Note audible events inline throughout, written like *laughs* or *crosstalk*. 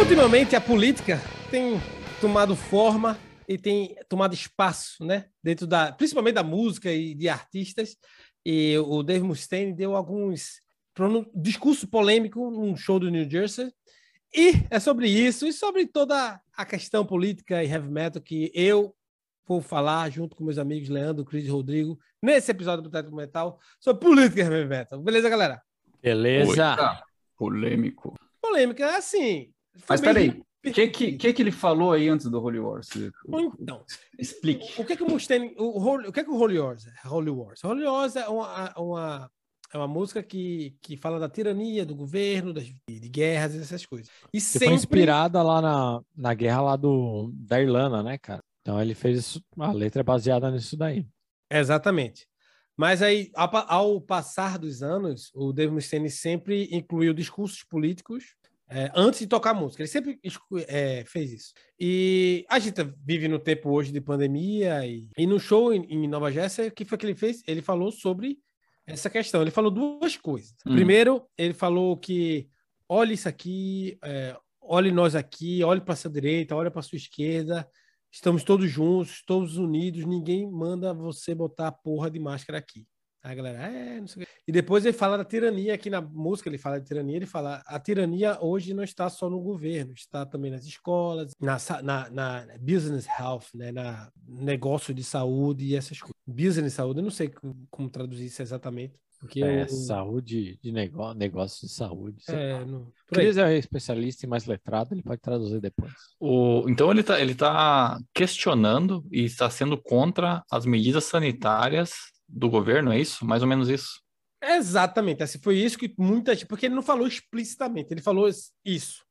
Ultimamente a política tem tomado forma e tem tomado espaço, né? Dentro da, principalmente da música e de artistas. E o Dave Mustaine deu alguns discurso polêmico num show do New Jersey. E é sobre isso e sobre toda a questão política e heavy metal que eu vou falar junto com meus amigos Leandro, Cris e Rodrigo nesse episódio do Teto Metal sobre política e heavy metal. Beleza, galera? Beleza. Oita. Polêmico. Polêmica, é assim. Mas peraí, o que, que, que, que ele falou aí antes do Holy Wars? Então, explique. O que que o Mustaine, o, o que que o Holy Wars é? Holy Wars. Holy Wars é uma, uma, é uma música que, que fala da tirania do governo, das, de guerras e essas coisas. E que sempre... foi inspirada lá na, na guerra lá do, da Irlanda, né, cara? Então ele fez isso, a letra é baseada nisso daí. Exatamente. Mas aí, ao passar dos anos, o Dave Mustaine sempre incluiu discursos políticos é, antes de tocar música. Ele sempre é, fez isso. E a gente vive no tempo hoje de pandemia e, e no show em, em Nova Jersey, o que foi que ele fez? Ele falou sobre essa questão. Ele falou duas coisas. Hum. Primeiro, ele falou que olhe isso aqui, é, olhe nós aqui, olhe para sua direita, olhe para sua esquerda. Estamos todos juntos, todos unidos. Ninguém manda você botar a porra de máscara aqui. A galera, é, não sei o quê. E depois ele fala da tirania, aqui na música ele fala de tirania, ele fala, a tirania hoje não está só no governo, está também nas escolas, na, na, na business health, né, na negócio de saúde e essas coisas. Business saúde, eu não sei como, como traduzir isso exatamente. Porque é, eu... saúde de negócio, negócio de saúde. É, não... Cris é especialista e mais letrado, ele pode traduzir depois. O, então ele está ele tá questionando e está sendo contra as medidas sanitárias do governo, é isso? Mais ou menos isso. Exatamente. Assim, foi isso que muita gente. Porque ele não falou explicitamente, ele falou isso.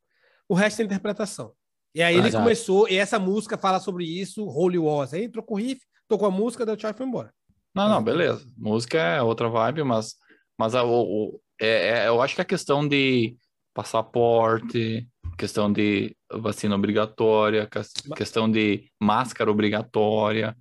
O resto é interpretação. E aí ele exato. começou, e essa música fala sobre isso, Holy Wars. Aí entrou com o riff, tocou a música, deu tchau e foi embora. Não, não, beleza. Música é outra vibe, mas, mas a, o é, é, eu acho que a questão de passaporte, questão de vacina obrigatória, questão de máscara obrigatória,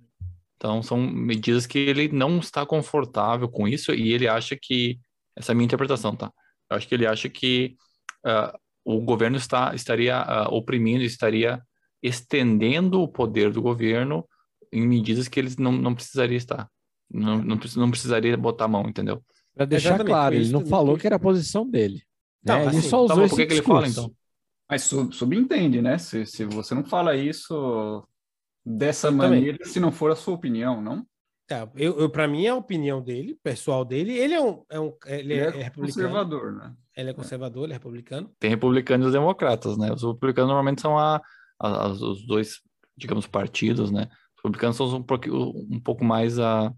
então, são medidas que ele não está confortável com isso e ele acha que, essa é a minha interpretação, tá? Eu acho que ele acha que uh, o governo está, estaria uh, oprimindo, estaria estendendo o poder do governo em medidas que eles não, não precisaria estar. Não, não, não precisaria botar a mão, entendeu? Para deixar Exatamente, claro, ele não falou que era a posição dele. Não, né? assim, ele só usou tá bom, por que, que ele fala, então? Mas sub, subentende, né? Se, se você não fala isso, dessa eu maneira, também. se não for a sua opinião, não? É, eu, eu para mim é a opinião dele, pessoal dele. Ele é um, é um ele, ele é, é conservador, né? Ele é conservador, ele é republicano. Tem republicanos e democratas, né? Os republicanos normalmente são a, a, os dois, digamos, partidos, né? Os republicanos são um, pouco, um pouco mais a,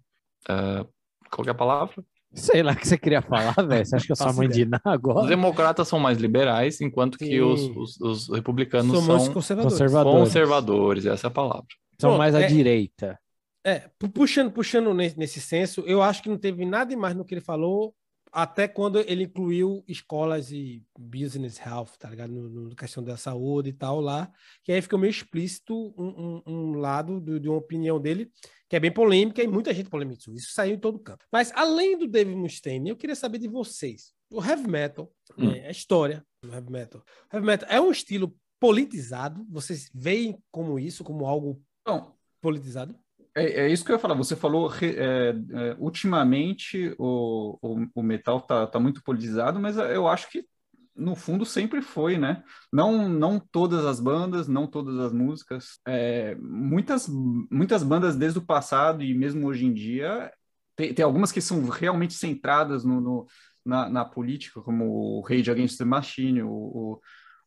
a qual é a palavra? Sei lá o que você queria falar, *laughs* velho. Você acha que eu sou a mãe de Iná agora? Os democratas são mais liberais, enquanto que os, os, os republicanos Somos são conservadores. conservadores. conservadores. Essa é a palavra. São Pronto, mais à é, direita. É, puxando, puxando nesse, nesse senso, eu acho que não teve nada mais no que ele falou, até quando ele incluiu escolas e business health, tá ligado? No, no questão da saúde e tal lá, que aí fica meio explícito um, um, um lado do, de uma opinião dele que é bem polêmica e muita gente polemizou. Isso saiu em todo canto. Mas além do David Mustaine, eu queria saber de vocês. O heavy metal, hum. né, a história do heavy metal. O heavy metal é um estilo politizado? Vocês veem como isso, como algo Bom, politizado? É, é, isso que eu ia falar. Você falou, é, é, ultimamente o, o, o, metal tá, tá muito politizado, mas eu acho que no fundo sempre foi, né? Não, não todas as bandas, não todas as músicas. É, muitas, muitas bandas desde o passado e mesmo hoje em dia, tem, tem algumas que são realmente centradas no, no na, na, política, como o Rage Against the Machine, o,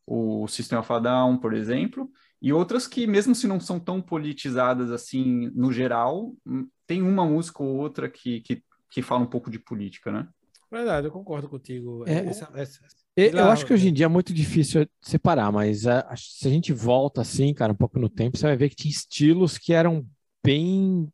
o, o System of a Down, por exemplo, e outras que, mesmo se não são tão politizadas assim no geral, hum, tem uma música ou outra que, que, que fala um pouco de política, né? Verdade, eu concordo contigo. É, essa, essa, eu acho que hoje em dia é muito difícil separar, mas a, a, se a gente volta assim, cara, um pouco no tempo, você vai ver que tinha estilos que eram bem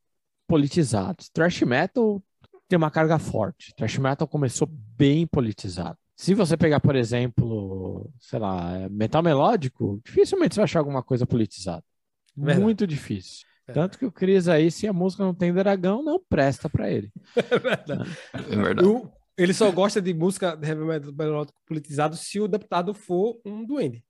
politizados. Thrash metal tem uma carga forte. Thrash metal começou bem politizado. Se você pegar, por exemplo, sei lá, metal melódico, dificilmente você vai achar alguma coisa politizada. Verdade. Muito difícil. É. Tanto que o Cris aí, se a música não tem dragão, não presta para ele. *laughs* É verdade. É verdade. O, ele só gosta de música de heavy metal politizado se o deputado for um duende.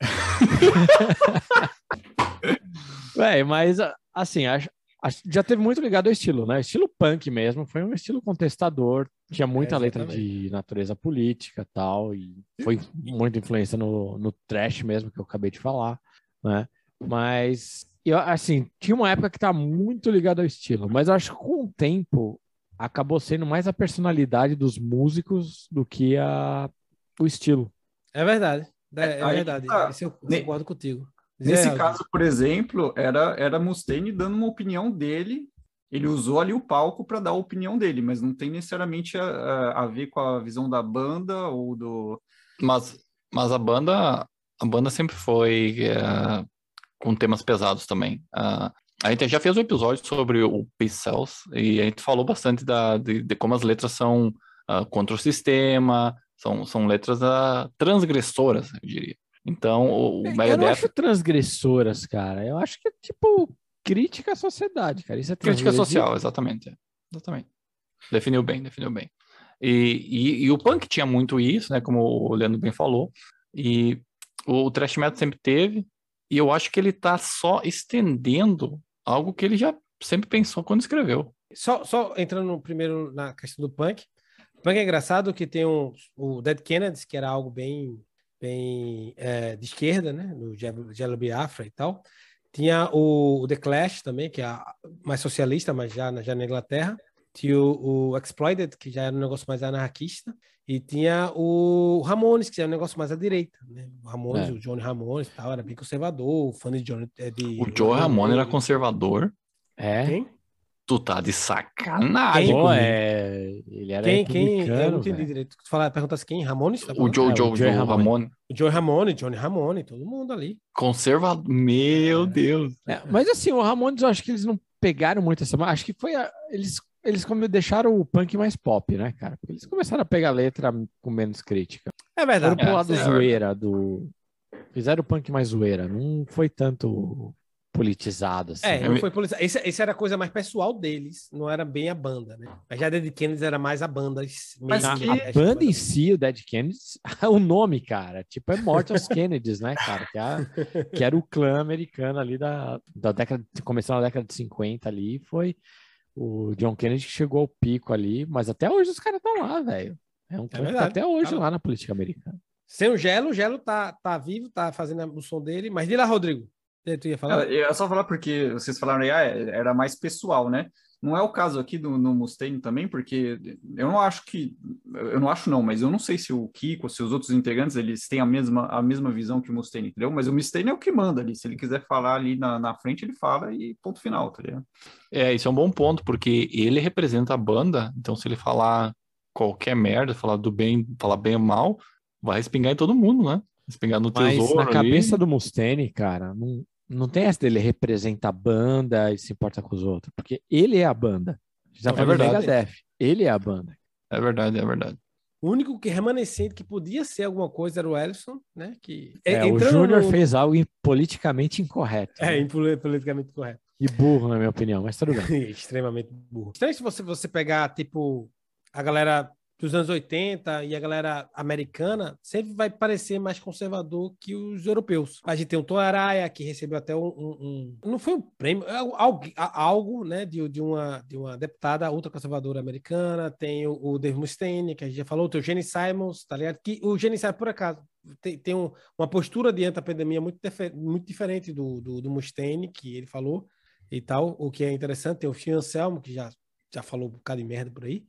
*laughs* é, mas assim, acho, acho, já teve muito ligado ao estilo, né? Estilo punk mesmo, foi um estilo contestador, tinha muita é, letra de natureza política tal, e foi muita influência no, no trash mesmo, que eu acabei de falar, né? Mas, eu, assim, tinha uma época que tá muito ligado ao estilo, mas eu acho que com o tempo acabou sendo mais a personalidade dos músicos do que a, o estilo. É verdade. É, é verdade. Tá. Isso eu concordo contigo. Nesse é, caso, por exemplo, era, era Mustaine dando uma opinião dele. Ele usou ali o palco para dar a opinião dele, mas não tem necessariamente a, a, a, ver com a visão da banda ou do. Mas, mas a banda a banda sempre foi uh, com temas pesados também. Uh, a gente já fez um episódio sobre o Peace Cells e a gente falou bastante da, de, de como as letras são uh, contra o sistema, são, são letras uh, transgressoras, eu diria. Então, o, o Eu não acho transgressoras, cara. Eu acho que é tipo crítica à sociedade, cara. Isso é crítica social, exatamente. Exatamente. Definiu bem, definiu bem. E, e, e, o punk tinha muito isso, né? Como o Leandro bem falou. E o thrash metal sempre teve. E eu acho que ele tá só estendendo algo que ele já sempre pensou quando escreveu. Só, só entrando primeiro na questão do punk. Punk é engraçado que tem um, o Dead Kennedys, que era algo bem, bem é, de esquerda, né? No Jello Biafra e tal. Tinha o, o, The Clash também, que é mais socialista, mas já, já na Inglaterra. Tinha o, o, Exploited, que já era um negócio mais anarquista. E tinha o Ramones, que era um negócio mais à direita. Né? O Ramones, é. o Johnny Ramones e tal, era bem conservador. O fã de Johnny... É de, o Joe Ramone era conservador. É. Quem? Tu tá de sacanagem. Pô, é... Ele era quem, quem? Eu não entendi direito. Tu fala, perguntasse quem? Ramones? Tá o Joe, é, Joe, o Joe Ramone. Ramone. O Joe Ramone, Johnny Ramone, todo mundo ali. Conservador. Meu é. Deus. É, mas assim, o Ramones, eu acho que eles não pegaram muito essa. Acho que foi. A... Eles, eles como deixaram o punk mais pop, né, cara? Porque eles começaram a pegar letra com menos crítica. É verdade. Foram pro lado é, zoeira do. Fizeram o punk mais zoeira. Não foi tanto politizado. Assim. É, não foi politizado. Esse, esse, era a coisa mais pessoal deles, não era bem a banda, né? Mas já Dead Kennedys era mais a banda. Mas a, a banda em si, o Dead Kennedys, *laughs* o nome, cara, tipo, é Morte aos *laughs* Kennedys, né, cara? Que, é a, que, era o clã americano ali da, da década, começou na década de 50 ali, foi o John Kennedy que chegou ao pico ali, mas até hoje os caras estão lá, velho. É um clã é que tá até hoje lá na política americana. Sem o Gelo, o Gelo tá, tá vivo, tá fazendo o som dele, mas de lá, Rodrigo. Tu ia falar? Eu ia só falar porque vocês falaram aí, ah, era mais pessoal, né? Não é o caso aqui do, no Mustaine também, porque eu não acho que. Eu não acho, não, mas eu não sei se o Kiko, se os outros integrantes, eles têm a mesma, a mesma visão que o Mustaine, entendeu? Mas o Mustaine é o que manda ali. Se ele quiser falar ali na, na frente, ele fala e ponto final, tá ligado? É, isso é um bom ponto, porque ele representa a banda, então se ele falar qualquer merda, falar do bem, falar bem ou mal, vai respingar em todo mundo, né? Respingar no Mas tesouro. na cabeça do Mustaine, cara, não, não tem essa dele representa a banda e se importa com os outros, porque ele é a banda. Já é verdade. Megadeth, ele é a banda. É verdade, é verdade. O único que remanescente que podia ser alguma coisa era o Ellison, né? Que é, o Júnior no... fez algo politicamente incorreto. É, né? politicamente incorreto. E burro, na minha opinião, mas tudo bem. *laughs* Extremamente burro. Então, se você, você pegar, tipo, a galera dos anos 80 e a galera americana sempre vai parecer mais conservador que os europeus. A gente tem o Tom que recebeu até um, um, um, Não foi um prêmio, é algo, algo né, de, de, uma, de uma deputada ultraconservadora americana. Tem o, o Dave Mustaine, que a gente já falou, tem o Jenny Simons, tá ligado? Que o Jenny Simons, por acaso, tem, tem um, uma postura diante da pandemia muito, muito diferente do, do, do Mustaine, que ele falou e tal, o que é interessante. Tem o Phil Anselmo, que já, já falou um bocado de merda por aí.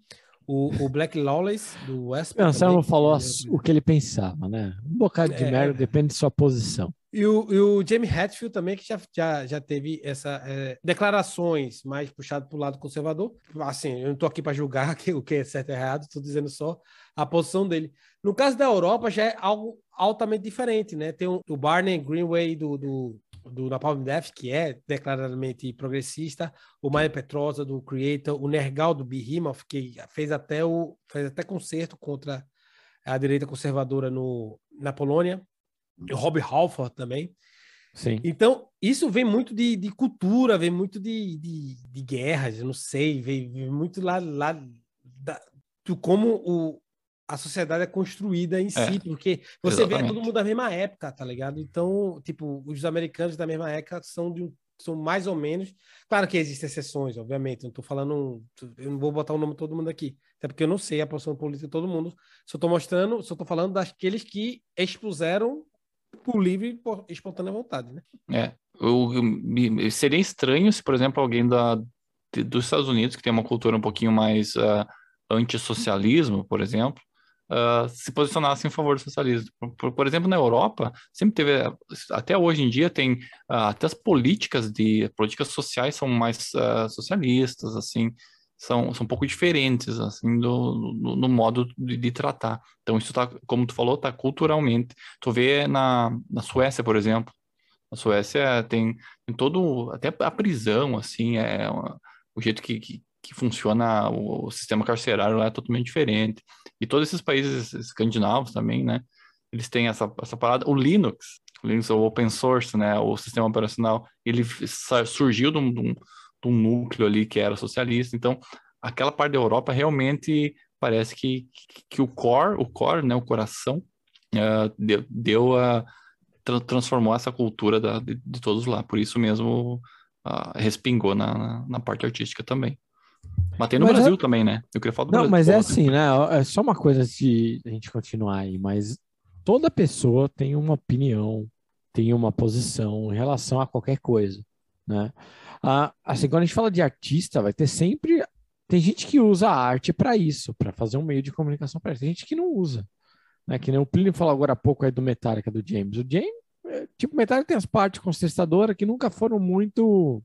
O, o Black Lawless do West. O Anselmo falou o que ele pensava, né? Um bocado de é, merda, depende de sua posição. E o, e o Jamie Hatfield também, que já, já, já teve essa é, declarações mais puxado para o lado conservador. Assim, eu não estou aqui para julgar *laughs* que, o que é certo e errado, estou dizendo só a posição dele. No caso da Europa, já é algo altamente diferente, né? Tem o, o Barney Greenway do, do do Napalm Death, que é declaradamente progressista, o Maia Petrosa do Creator, o Nergal do Behemoth, que fez até o fez até concerto contra a direita conservadora no, na Polônia, o Rob Halford também. Sim. Então, isso vem muito de, de cultura, vem muito de, de, de guerras, eu não sei, vem, vem muito lá, lá da, do como o, a sociedade é construída em é, si, porque você exatamente. vê todo mundo da mesma época, tá ligado? Então, tipo, os americanos da mesma época são de são mais ou menos. Claro que existem exceções, obviamente. Não estou falando. Eu não vou botar o nome de todo mundo aqui. Até porque eu não sei a posição política de todo mundo. Só estou mostrando, só estou falando daqueles que expuseram por livre e espontânea vontade, né? É. Eu, eu, seria estranho se, por exemplo, alguém da, dos Estados Unidos, que tem uma cultura um pouquinho mais uh, antissocialismo, por exemplo, uh, se posicionasse em favor do socialismo. Por, por, exemplo, na Europa, sempre teve, até hoje em dia, tem uh, até as políticas de políticas sociais são mais socialistas, assim, são, são um pouco diferentes, assim, do, no modo de, de, tratar. Então, isso tá, como tu falou, tá culturalmente. Tu vê na, na Suécia, por exemplo, a Suécia tem, tem todo, até a prisão, assim, é o jeito que, que, que, funciona o, o, sistema carcerário lá é totalmente diferente. E todos esses países escandinavos também, né, eles têm essa, essa parada. O Linux, o Linux, o open source, né, o sistema operacional, ele surgiu de um, de um, núcleo ali que era socialista. Então, aquela parte da Europa realmente parece que, que, o core, o core, né, o coração, uh, deu, deu a tra transformou essa cultura da, de, de, todos lá. Por isso mesmo uh, respingou na, na, na, parte artística também. Mas tem no mas Brasil é... também, né? Eu queria falar do Não, Brasil, mas é assim, né? É só uma coisa de a gente continuar aí, mas toda pessoa tem uma opinião, tem uma posição em relação a qualquer coisa, né? Ah, assim, quando a gente fala de artista, vai ter sempre tem gente que usa a arte para isso, para fazer um meio de comunicação para Tem gente que não usa. Né? Que nem o Plínio falou agora há pouco aí do Metallica, do James. O James, é, tipo, Metallica tem as partes contestadoras que nunca foram muito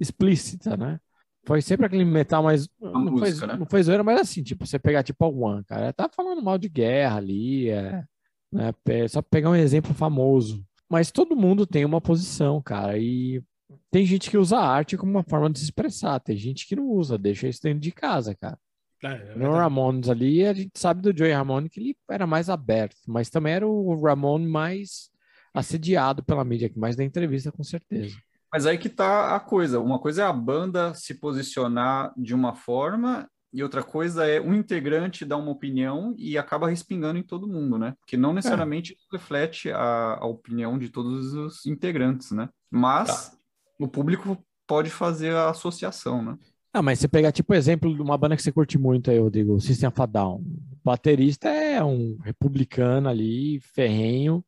explícitas, né? Foi sempre aquele metal mais. não, música, foi, né? não foi zoeira, mas assim, tipo, você pegar tipo o One, cara, tá falando mal de guerra ali, é, né? Só pegar um exemplo famoso. Mas todo mundo tem uma posição, cara, e tem gente que usa a arte como uma forma de se expressar, tem gente que não usa, deixa isso dentro de casa, cara. É, é no Ramones ali, a gente sabe do Joey Ramone que ele era mais aberto, mas também era o Ramone mais assediado pela mídia, que mais da entrevista, com certeza. Mas aí que tá a coisa. Uma coisa é a banda se posicionar de uma forma e outra coisa é um integrante dar uma opinião e acaba respingando em todo mundo, né? Porque não necessariamente é. reflete a, a, opinião de todos os integrantes, né? Mas tá. o público pode fazer a associação, né? Ah, mas você pegar, tipo, exemplo de uma banda que você curte muito aí, Rodrigo, System of a Down. O baterista é um republicano ali, ferrenho,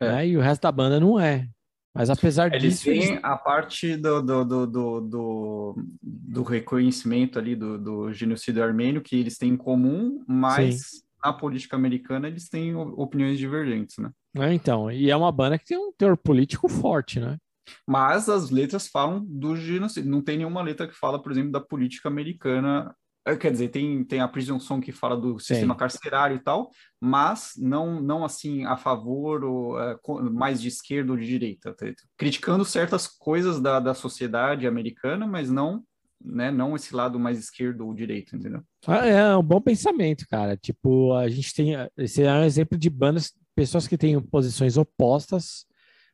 é. né? E o resto da banda não é. Mas apesar eles disso. Têm eles... a parte do, do, do, do, do reconhecimento ali do, do genocídio armênio que eles têm em comum, mas Sim. na política americana eles têm opiniões divergentes, né? É, então, e é uma banda que tem um teor político forte, né? Mas as letras falam do genocídio. Não tem nenhuma letra que fala, por exemplo, da política americana. É, quer dizer, tem, tem a Prison Song que fala do sistema Sim. carcerário e tal, mas não, não assim a favor ou é, mais de esquerda ou de direita. Tá criticando certas coisas da, da sociedade americana, mas não né, não esse lado mais esquerdo ou direito, entendeu? Ah, é um bom pensamento, cara. Tipo, a gente tem. Esse é um exemplo de bandas, pessoas que têm posições opostas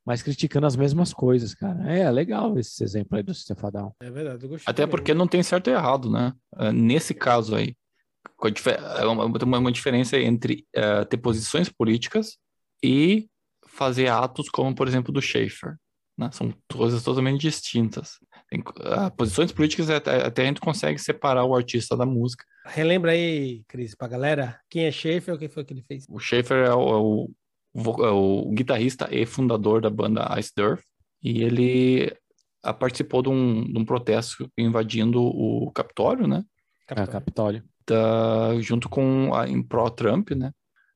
mas criticando as mesmas coisas, cara. É legal esse exemplo aí do Stefadão. É verdade, eu gostei. Até porque não tem certo e errado, né? Uh, nesse caso aí, é uma, uma, diferença entre uh, ter posições políticas e fazer atos como, por exemplo, do Schaefer. Né? São coisas totalmente distintas. Tem, uh, posições políticas até, até, a gente consegue separar o artista da música. Relembra aí, Cris, pra galera, quem é Schaefer ou quem foi que ele fez? O Schaefer é o, é o é o guitarrista e fundador da banda Ice Earth, e ele ah, participou de um, de um protesto invadindo o Capitólio, né? Capitólio. É, Capitólio. Da, junto com a, em pró-Trump, né?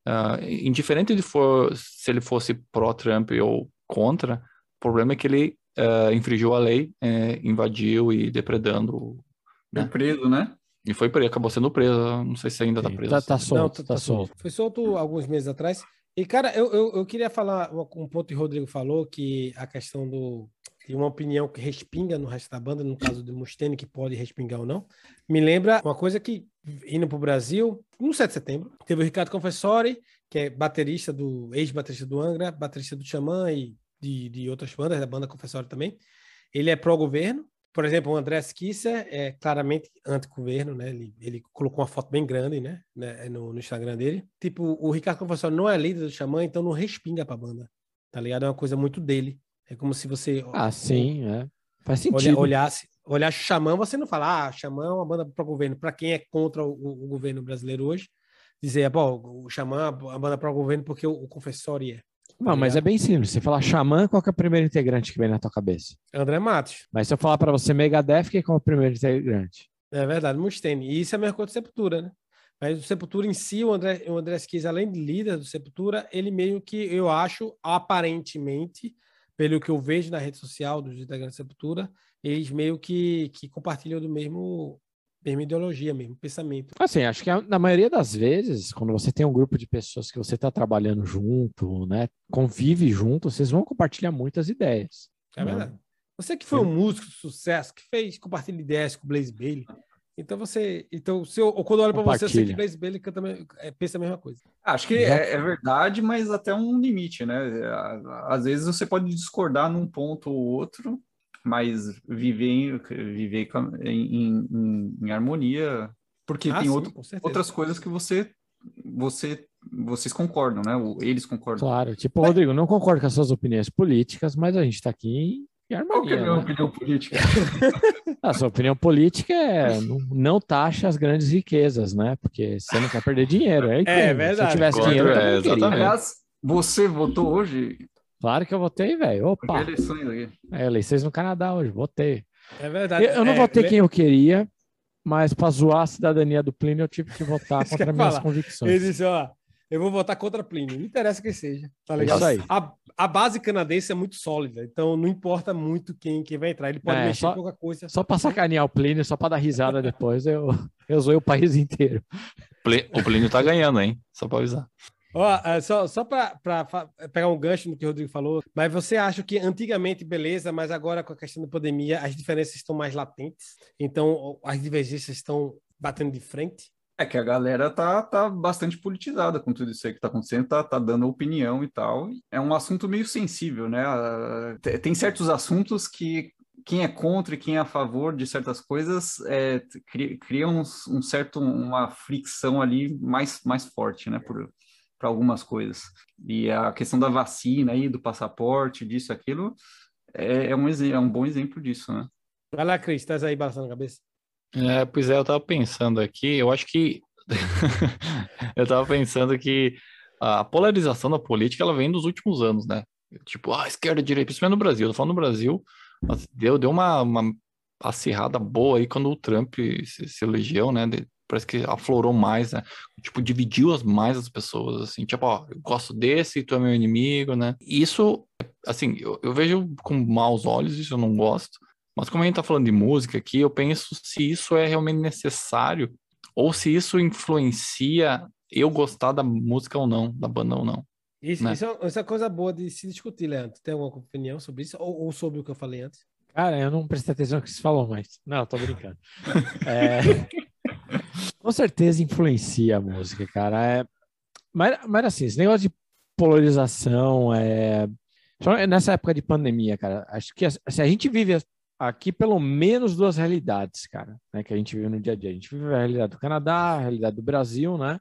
Uh, indiferente de for, se ele fosse pró-Trump ou contra, o problema é que ele uh, infringiu a lei, invadiu e depredando. Né? Foi preso, né? E foi preso, acabou sendo preso. Não sei se ainda está preso. Tá, tá solto, Não, tá, tá, solto. Foi solto alguns meses atrás. E, cara, eu, eu, eu, queria falar um ponto que o Rodrigo falou, que a questão do, de uma opinião que respinga no resto da banda, no caso do Mustaine, que pode respingar ou não, me lembra uma coisa que, indo para o Brasil, no 7 de setembro, teve o Ricardo Confessori, que é baterista do, ex-baterista do Angra, baterista do Xamã e de, de outras bandas, da banda Confessori também. Ele é pró-governo, por exemplo, o André Kisser é claramente anti-governo, né? Ele, ele colocou uma foto bem grande, né? né no, no, Instagram dele. Tipo, o Ricardo Confessor não é líder do Xamã, então não respinga pra banda. Tá ligado? É uma coisa muito dele. É como se você. Ah, sim, é. Faz sentido. olhasse, olhasse o Xamã, você não fala, ah, Xamã é uma banda pro governo. Para quem é contra o, o, governo brasileiro hoje, dizer, pô, o Xamã é a banda pro governo porque o, o confessório é. Não, mas é bem simples. Você falar Xamã, qual é o primeiro integrante que vem na tua cabeça? André Matos. Mas se eu falar para você Megadeth, quem é o primeiro integrante? É verdade, Mustaine. E isso é a mesma coisa do Sepultura, né? Mas o Sepultura em si, o André, o André Esquiz, além de líder do Sepultura, ele meio que, eu acho, aparentemente, pelo que eu vejo na rede social dos integrantes da Sepultura, eles meio que, que compartilham do mesmo mesma ideologia, mesmo pensamento. Assim, acho que na maioria das vezes, quando você tem um grupo de pessoas que você está trabalhando junto, né, convive junto, vocês vão compartilhar muitas ideias. É né? verdade. Você que foi um músico de sucesso, que fez, compartilha ideias com o Blaze Bailey. Então você, então se eu, quando eu olho para você, eu sei que Blaze Bailey canta, é, pensa a mesma coisa. Acho que é, é, verdade, mas até um limite, né? Às vezes você pode discordar num ponto ou outro, mas viver, viver em, em, em harmonia, porque ah, tem sim, outro, outras coisas que você, você, vocês concordam, né? Eles concordam. Claro, tipo, Rodrigo, não concordo com as suas opiniões políticas, mas a gente está aqui em harmonia. Qual que é a minha né? opinião política? *laughs* a sua opinião política é não, não taxa as grandes riquezas, né? Porque você não quer perder dinheiro. É, é verdade. Se eu tivesse dinheiro, eu é, exatamente. Aliás, você votou hoje Claro que eu votei, velho. Opa! Eleições aqui. É, eleições no Canadá hoje, votei. É verdade. Eu, eu não é, votei quem eu queria, mas para zoar a cidadania do Plínio, eu tive que votar *laughs* contra minhas falar. convicções. Ele disse, ó, eu vou votar contra Plínio. Não interessa quem seja, tá ligado? Isso aí. A, a base canadense é muito sólida, então não importa muito quem, quem vai entrar. Ele pode é, mexer só, pouca coisa. Só para sacanear o Plínio, só para dar risada depois, eu, eu zoei o país *laughs* inteiro. O Plínio tá ganhando, hein? Só para avisar. Ó, uh, só, só para pegar um gancho no que o Rodrigo falou, mas você acha que antigamente, beleza, mas agora com a questão da pandemia, as diferenças estão mais latentes? Então, as divergências estão batendo de frente? É que a galera tá, tá bastante politizada com tudo isso aí que tá acontecendo, tá, tá dando opinião e tal. É um assunto meio sensível, né? Tem certos assuntos que quem é contra e quem é a favor de certas coisas é, cria, cria um, um, certo uma fricção ali mais, mais forte, né? Por, para algumas coisas. E a questão da vacina aí, do passaporte, disso, aquilo, é, é um, é um bom exemplo disso, né? Vai lá, Cris, estás aí balançando a cabeça? É, pois é, eu estava pensando aqui, eu acho que *laughs* eu estava pensando que a polarização da política ela vem dos últimos anos, né? Tipo, ah, esquerda, direita, principalmente no Brasil. Eu tô falando no Brasil, deu, deu uma, uma acirrada boa aí quando o Trump se, se elegeu, né? Parece que aflorou mais, né? Tipo, dividiu as, mais as pessoas, assim, tipo, ó, eu gosto desse, tu é meu inimigo, né? Isso, assim, eu, eu vejo com maus olhos, isso eu não gosto, mas como a gente tá falando de música aqui, eu penso se isso é realmente necessário, ou se isso influencia eu gostar da música ou não, da banda ou não. Isso, né? isso, é, isso é coisa boa de se discutir, Leandro. Tem alguma opinião sobre isso? Ou, ou sobre o que eu falei antes? Cara, eu não prestei atenção no que você falou, mas. Não, tô brincando. *laughs* é... Com certeza influencia a música, cara. É... Mas, mas assim, esse negócio de polarização, é... nessa época de pandemia, cara, acho que assim, a gente vive aqui pelo menos duas realidades, cara, né, que a gente vive no dia a dia. A gente vive a realidade do Canadá, a realidade do Brasil, né?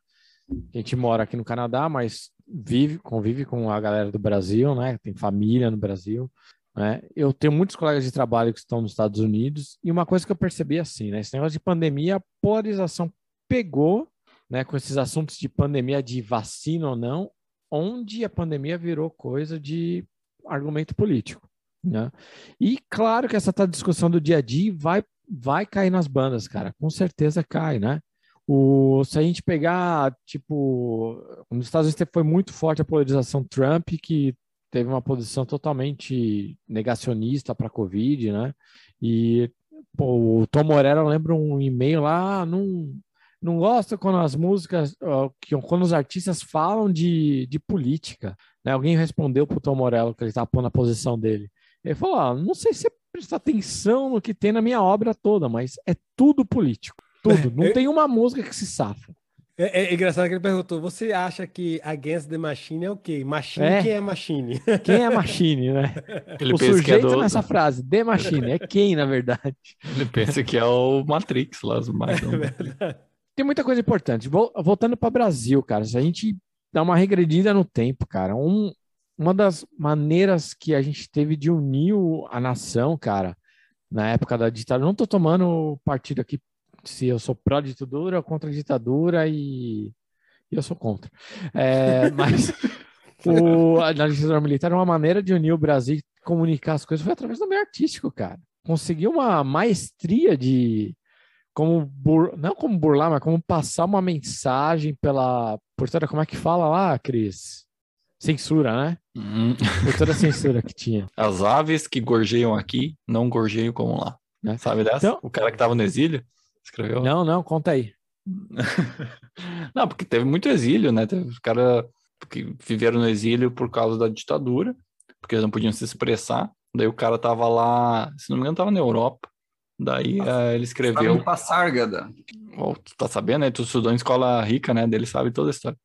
A gente mora aqui no Canadá, mas vive, convive com a galera do Brasil, né? Tem família no Brasil. Né? Eu tenho muitos colegas de trabalho que estão nos Estados Unidos e uma coisa que eu percebi assim, né? Esse negócio de pandemia, a polarização pegou, né? Com esses assuntos de pandemia, de vacina ou não, onde a pandemia virou coisa de argumento político, né? E claro que essa discussão do dia a dia vai vai cair nas bandas, cara. Com certeza cai, né? O, se a gente pegar, tipo, nos Estados Unidos foi muito forte a polarização Trump, que teve uma posição totalmente negacionista para a Covid, né? E pô, o Tom Morello, eu lembro um e-mail lá, ah, não, não gosta quando as músicas, quando os artistas falam de, de política. Né? Alguém respondeu para o Tom Morello que ele estava pondo a posição dele. Ele falou: ah, não sei se você presta atenção no que tem na minha obra toda, mas é tudo político. Tudo. Não tem uma música que se safa. É, é engraçado que ele perguntou: você acha que Against the Machine é o quê? Machine, É. quem é Machine? Quem é Machine, né? *laughs* Ele o pensa que é sujeito do, nessa frase, The Machine, é quem, na verdade? ele pensa que é o Matrix lá, os mais Tem muita coisa importante. Vol- Voltando para o Brasil, cara, se a gente dá uma regredida no tempo, cara, um- uma das maneiras que a gente teve de unir a nação, cara, na época da ditadura, não tô tomando partido aqui se eu sou pró-ditadura ou contra a ditadura e e eu sou contra. É, *laughs* mas o, a ditadura militar, uma maneira de unir o Brasil e comunicar as coisas foi através do meio artístico, cara. Conseguiu uma maestria de como bur... não como burlar, mas como passar uma mensagem pela por toda como é que fala lá, Cris? Censura, né? Hum. Por toda a *laughs* censura que tinha. As aves que gorjeiam aqui não gorjeiam como lá. Né? Sabe dessa? Então- O cara que tava no exílio escreveu. Não, não, conta aí. *laughs* Não, porque teve muito exílio, né? Teve os caras que viveram no exílio por causa da ditadura, porque eles não podiam se expressar. Daí o cara tava lá, se não me engano, tava na Europa. Daí eh, ele escreveu. Sabe Passárgada. Ó, tu tá sabendo, né? Tu estudou em escola rica, né? Dele sabe toda a história.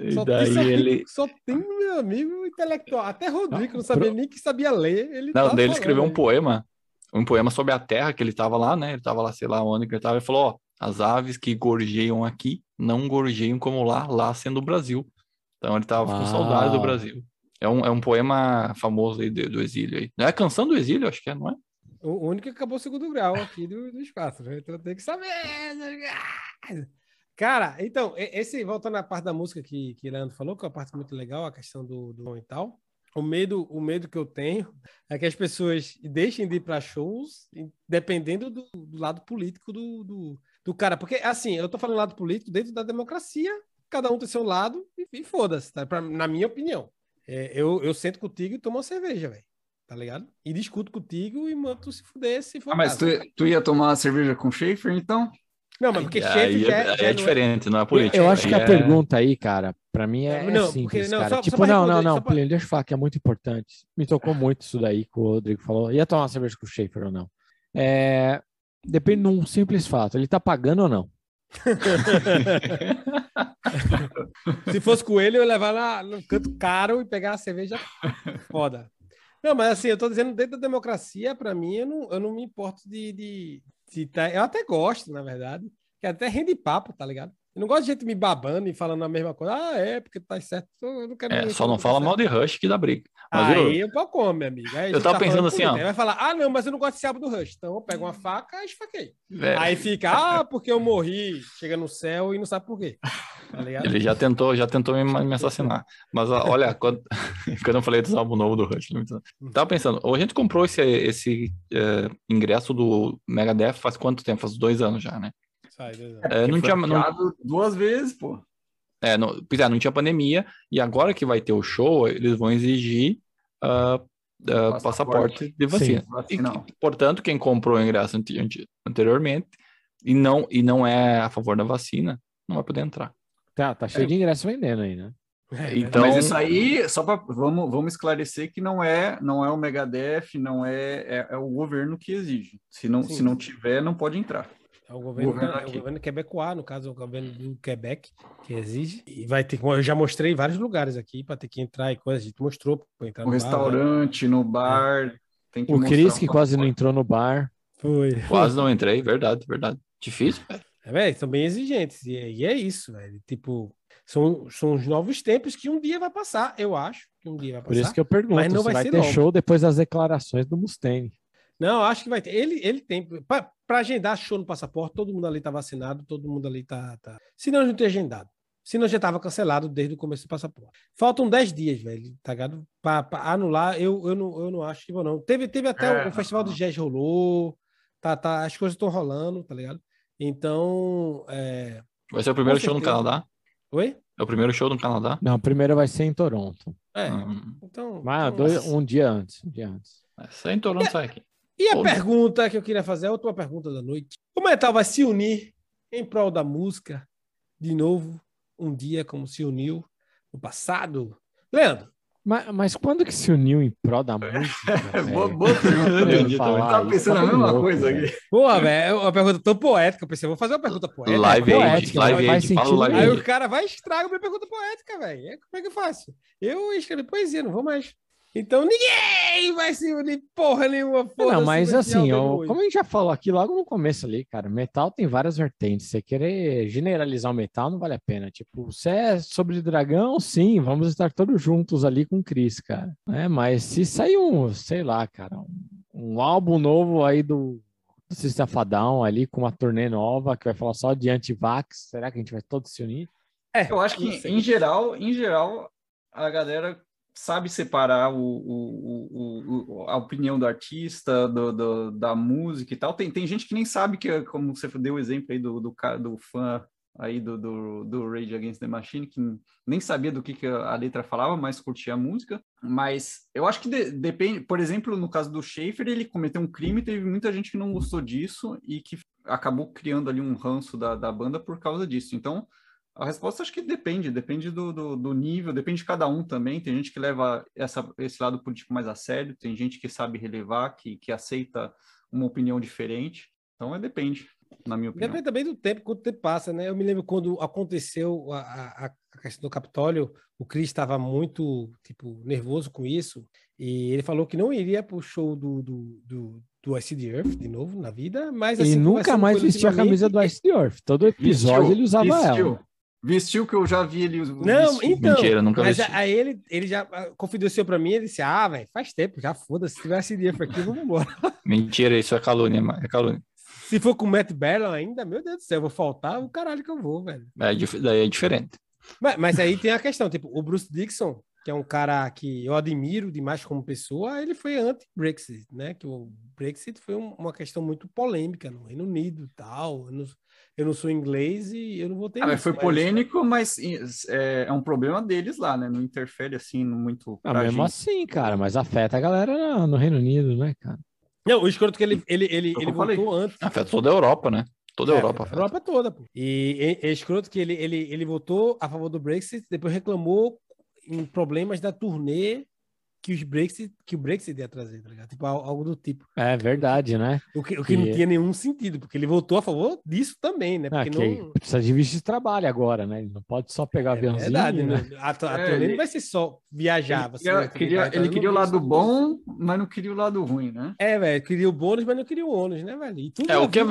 E Só, daí tem, ele. *laughs* só tem meu amigo intelectual. Até Rodrigo Não, não sabia pro- nem que sabia ler. Ele Não, tá daí ele escreveu um poema, um poema sobre a terra que ele tava lá, né? Ele tava lá, sei lá onde que ele tava, e falou, ó, as aves que gorjeiam aqui não gorjeiam como lá, lá sendo o Brasil. Então ele tava com saudade do. Brasil. É um, é um poema famoso aí do, do exílio aí. Não é a canção do exílio, acho que é, não é? O único que acabou o segundo grau aqui do- dos quatro. né? Então tem que saber. Cara, então, esse, voltando à parte da música que, que Leandro falou, que é uma parte muito legal, a questão do, do e tal. O medo, o medo que eu tenho é que as pessoas deixem de ir para shows, dependendo do, do lado político do, do, do cara. Porque, assim, eu tô falando lado político dentro da democracia, cada um tem seu lado e, e foda-se, tá? Na minha opinião. É, eu, eu sento contigo e tomo uma cerveja, velho. Tá ligado? E discuto contigo e mando tu se fuder se for. Ah, mas tu, tu ia tomar uma cerveja com Schaefer, então? Não, mas porque Aí chefe é, já, aí já é não diferente, não é política. Eu acho que a é- pergunta aí, cara, pra mim é, É, é não, simples, porque- não, cara. só- só tipo, pra não, não, não, só pra- deixa eu falar que é muito importante. Me tocou muito isso daí que o Rodrigo falou. Ia tomar uma cerveja com o Schaefer ou não? É, depende de um simples fato. Ele tá pagando ou não? *laughs* Se fosse com ele, eu ia levar lá no canto caro e pegar a cerveja foda. Não, mas assim, eu tô dizendo, dentro da democracia, pra mim, eu não, eu não me importo de, de, de tá- Eu até gosto, na verdade, que até rende papo, tá ligado? Eu não gosto de gente me babando e falando a mesma coisa. Ah, é, porque tá certo. Eu não quero É, só não tá fala mal certo. de Rush que dá briga. Mas eu- Aí o pau come, meu amigo. Aí Eu tava tá pensando assim, ó. Aí vai falar, ah, não, mas eu não gosto de álbum do Rush. Então eu pego uma faca e esfaquei. É, Aí fica, ah, porque eu morri, chega no céu e não sabe por quê. Tá? Ele já tentou, já tentou me, me assassinar. Mas olha, *laughs* quando, *laughs* quando eu falei dos álbum novo do Rush, tava pensando, ou a gente comprou esse, esse eh, ingresso do Megadeth faz quanto tempo? Faz dois anos já, né? Sai, Deus. É, não Foi tinha, não, duas vezes, pô. É, não, pois é, não tinha pandemia, e agora que vai ter o show, eles vão exigir ah, ah, Passaporte. passaporte de vacina. Sim, E, vacinal. portanto, quem comprou o ingresso ante- ante- anteriormente e não, e não é a favor da vacina, não vai poder entrar. Tá, tá cheio de ingresso vendendo aí, né? É, Então, Mas isso aí, só para vamos, vamos esclarecer que não é não é o Megadeth, não é, é, é o governo que exige. Se não, Sim. se não tiver, não pode entrar. É o governo, governo é o governo quebecois, no caso, é o governo do Quebec, que exige. E vai ter. Eu já mostrei vários lugares aqui para ter que entrar e coisas. A gente mostrou para entrar No no bar, né? restaurante, no bar, tem que O Cris, que quase não entrou no bar. Foi. quase não entrei, verdade, verdade. Difícil, velho. É, velho, são bem exigentes. E, é- e é isso, velho. Tipo, são, são os novos tempos que um dia vai passar, eu acho. Que um dia vai Por passar. isso que eu pergunto, mas não se vai vai ser ter logo. show depois das declarações do Mustaine. Não, acho que vai ter. Ele, ele tem. Para agendar show no passaporte, todo mundo ali tá vacinado, todo mundo ali tá. tá... Se não, não tem agendado. Se não, já tava cancelado desde o começo do passaporte. Faltam 10 dias, velho, tá ligado? Para anular, eu, eu, não, eu não acho que vou, não. Teve, teve até É, o, o Festival do Jazz rolou, tá, tá, as coisas estão rolando, tá ligado? Então. É... Vai ser o primeiro show no. Canadá? Oi? É o primeiro show no Canadá? Não, a primeira vai ser em Toronto. É. Hum, Então. Mas então, dois- um dia antes. Um dia antes. é em Toronto, sai aqui. E a Ou- pergunta que eu queria fazer, a última pergunta da noite. O metal vai se unir em prol da música de novo, um dia como se uniu no passado? Leandro, Mas, mas quando que se uniu em prol da *laughs* música? boa, boa pergunta. Eu tava pensando a mesma louco, coisa aqui. Porra, velho, é uma pergunta tão poética. Eu pensei, vou fazer uma pergunta poética. Live é poética, live faz sentido. Live Aí o cara vai e estraga minha pergunta poética, velho. Como é que eu faço? Eu escrevi poesia, não vou mais. Então ninguém vai se unir porra nenhuma. Não, mas assim, ó, como a gente já falou aqui logo no começo ali, cara, metal tem várias vertentes. Você querer generalizar o metal não vale a pena. Tipo, se é sobre dragão, sim, vamos estar todos juntos ali com o Chris, cara. É, mas se sair um, sei lá, cara, um, um álbum novo aí do, do System Fadão ali com uma turnê nova que vai falar só de anti-vax, será que a gente vai todos se unir? É, eu acho que em geral, em geral, a galera sabe separar o, o, o, a opinião do artista, do, do, da música e tal. Tem, tem gente que nem sabe que, como você deu o exemplo aí do, do, do fã aí do, do, do Rage Against the Machine, que nem sabia do que, que a letra falava, mas curtia a música. Mas eu acho que de, depende, por exemplo, no caso do Schaefer, ele cometeu um crime, teve muita gente que não gostou disso e que acabou criando ali um ranço da, da banda por causa disso. Então, a resposta acho que depende, depende do, do, do, nível, depende de cada um também. Tem gente que leva essa, esse lado político mais a sério, tem gente que sabe relevar, que, que aceita uma opinião diferente. Então, é, depende, na minha opinião. Depende também do tempo, quanto tempo passa, né? Eu me lembro quando aconteceu a, a, a questão do Capitólio, o Chris estava muito, tipo, nervoso com isso, e ele falou que não iria para o show do, do, do do Ice the Earth de novo na vida, mas assim, nunca mais vestiu a camisa do Ice the Earth. Todo episódio vestiu, ele usava vestiu. ela. Vestiu que eu já vi ele. Não, então. Mentira, nunca mas vesti. aí ele, ele já confidenciou pra mim, ele disse: Ah, velho, faz tempo, já foda-se. Se tivesse dia aqui, vamos embora. *laughs* Mentira, isso é calúnia, é calúnia. Se for com o Matt Barlow ainda, meu Deus do céu, eu vou faltar o caralho que eu vou, velho. É, daí é diferente. Mas, mas aí tem a questão, tipo, o Bruce Dixon, que é um cara que eu admiro demais como pessoa, ele foi anti-Brexit, né? Que o Brexit foi um, uma questão muito polêmica no Reino Unido e tal. Não, eu não, sou inglês e eu não vou ter. Ah, foi mas... polêmico, mas é, é, um problema deles lá, né? Não interfere assim muito. Ah, mesmo gente. assim, cara, mas afeta a galera no Reino Unido, né, cara? Não, o escroto que ele, ele, ele, ele voltou antes. Afeta toda a Europa, né? Toda a é, Europa. A Europa toda, pô. E é escroto que ele, ele, ele votou a favor do Brexit, depois reclamou em problemas da turnê que os Brexit, que o Brexit ia trazer, tá ligado? Tipo, algo do tipo. É verdade, né? O que, o que, não tinha nenhum sentido, porque ele votou a favor disso também, né? Porque ah, não... Precisa de visto de trabalho agora, né? Ele não pode só pegar é aviãozinho. Verdade, né? né? A, a é, turnê ele... não vai ser só viajar. Ele queria, queria ele queria o lado bom, mas não queria o lado ruim, né? É, velho, queria o bônus, mas não queria o ônus, né, velho? E tudo é, o que é...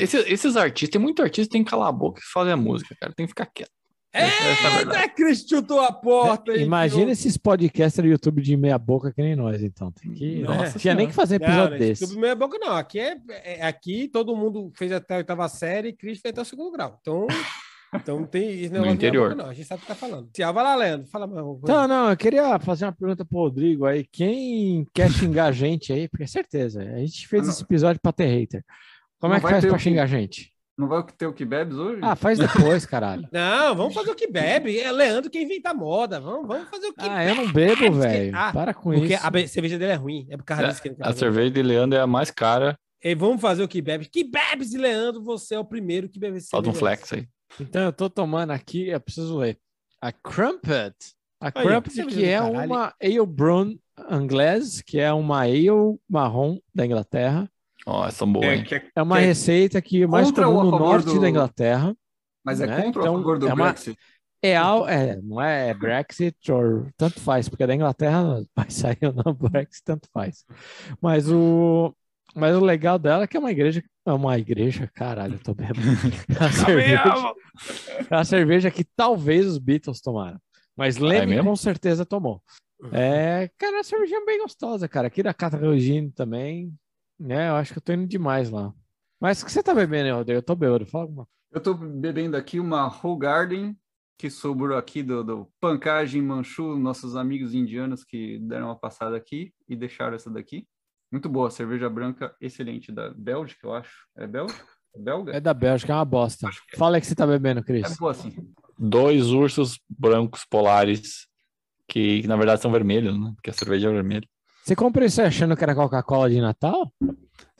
Esse, esses artistas, tem muito artista que tem que calar a boca e fazer a música, cara. Tem que ficar quieto. É, é Cris chutou a porta. É, imagina esses podcasters do YouTube de meia boca que nem nós, então. Tem que. Nossa, tinha nem que fazer episódio não, desse. YouTube meia boca, não. Aqui é, é, aqui todo mundo fez até a oitava série e Cris fez até o segundo grau. Então. *laughs* Então tem no interior. Boca, não. A gente sabe o que tá falando. Tchau, vai lá, Leandro. Fala Não, não, eu queria fazer uma pergunta pro Rodrigo aí. Quem quer xingar a gente aí? Porque é certeza, a gente fez esse episódio pra ter hater. Como não é que faz pra xingar a gente? Não vai ter o que bebes hoje? Ah, faz depois, caralho. *laughs* Não, vamos fazer o que bebe. É Leandro quem inventa moda. Vamos, vamos fazer o que Ah, bebe. eu não bebo, velho. Ah, Para com porque isso. Porque a cerveja dele é ruim. É por causa é, disso que ele A cerveja de Leandro é a mais cara. E vamos fazer o que bebe. Que bebes, Leandro? Você é o primeiro que bebe Falta um flex aí. Então eu tô tomando aqui, eu preciso ler. A Crumpet. A Crumpet, aí, que é uma Ale Brown inglês, que é uma ale marrom da Inglaterra Ó, oh, essa boa, é, é, é, uma é receita que mais comum no norte do... da Inglaterra. Mas é né? contra então, ou a favor do é Brexit? É, é, não é Brexit ou tanto faz, porque da Inglaterra *laughs* vai sair ou não Brexit, tanto faz. Mas o, mas o legal dela é que é uma igreja, é uma igreja, caralho, eu tô bebendo. *laughs* É a cerveja, é a cerveja que talvez os Beatles tomaram, mas Lennon é com certeza tomou. É, cara, a cerveja é bem gostosa, cara. Aqui da Cata também, é, eu acho que eu tô indo demais lá. Mas o que você tá bebendo, Rodrigo? Eu tô bebendo, fala alguma Eu tô bebendo aqui uma Whole Garden, que sobrou aqui do, do Pancagem Manchu, nossos amigos indianos que deram uma passada aqui e deixaram essa daqui. Muito boa, cerveja branca excelente, da Bélgica, eu acho. É Bélgica? É belga? É da Bélgica, é uma bosta. É. Fala aí que você tá bebendo, Cris. É boa assim. Dois ursos brancos polares, que, que na verdade são vermelhos, né? Porque a cerveja é vermelha. Você comprou isso achando que era Coca-Cola de Natal?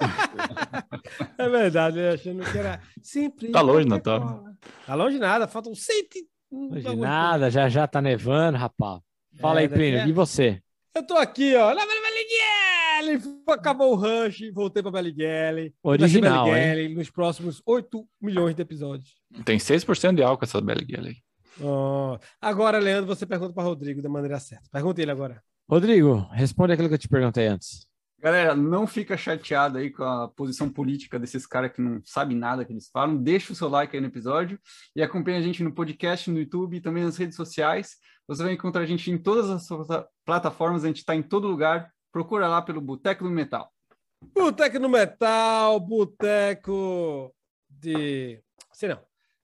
*laughs* é verdade, achando que era simples. Tá longe, Natal. Tá longe nada, faltam cento. Longe nada, já já tá nevando, rapaz. Fala aí, Plínio, é... e você? Eu tô aqui, ó, na Beliguele! Acabou o Rush, voltei pra Beliguele. Original, Beliguele nos próximos 8 milhões de episódios. Tem 6% de álcool essa aí. Oh. Agora, Leandro, você pergunta para Rodrigo da maneira certa. Pergunta ele agora. Rodrigo, responde aquilo que eu te perguntei antes. Galera, não fica chateado aí com a posição política desses caras que não sabem nada que eles falam. Deixa o seu like aí no episódio e acompanha a gente no podcast, no YouTube e também nas redes sociais. Você vai encontrar a gente em todas as plataformas, a gente está em todo lugar. Procura lá pelo Boteco do Metal. Boteco no Metal, Boteco de. Sei não.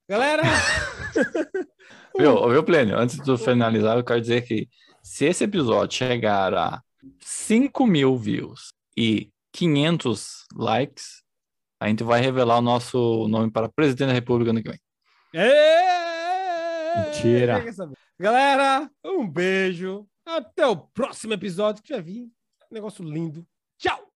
Galera! *laughs* viu, viu, Plênio? Antes de finalizar, eu quero dizer que se esse episódio chegar a 5 mil views e 500 likes, a gente vai revelar o nosso nome para presidente da República ano que vem. Mentira. Galera, um beijo. Até o próximo episódio que já vi. Negócio lindo. Tchau!